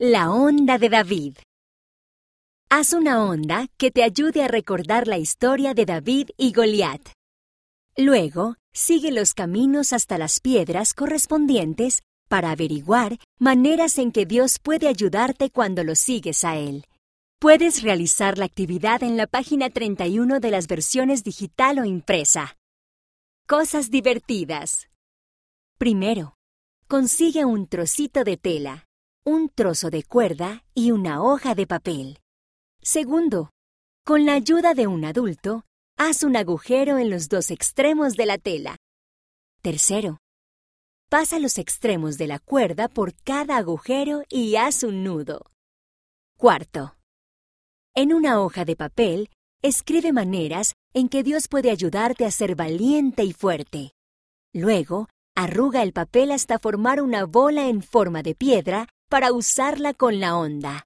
La onda de David. Haz una onda que te ayude a recordar la historia de David y Goliat. Luego, sigue los caminos hasta las piedras correspondientes para averiguar maneras en que Dios puede ayudarte cuando lo sigues a Él. Puedes realizar la actividad en la página 31 de las versiones digital o impresa. Cosas divertidas. Primero, consigue un trocito de tela, un trozo de cuerda y una hoja de papel. Segundo, con la ayuda de un adulto, haz un agujero en los dos extremos de la tela. Tercero, pasa los extremos de la cuerda por cada agujero y haz un nudo. Cuarto, en una hoja de papel, escribe maneras en que Dios puede ayudarte a ser valiente y fuerte. Luego, arruga el papel hasta formar una bola en forma de piedra para usarla con la onda.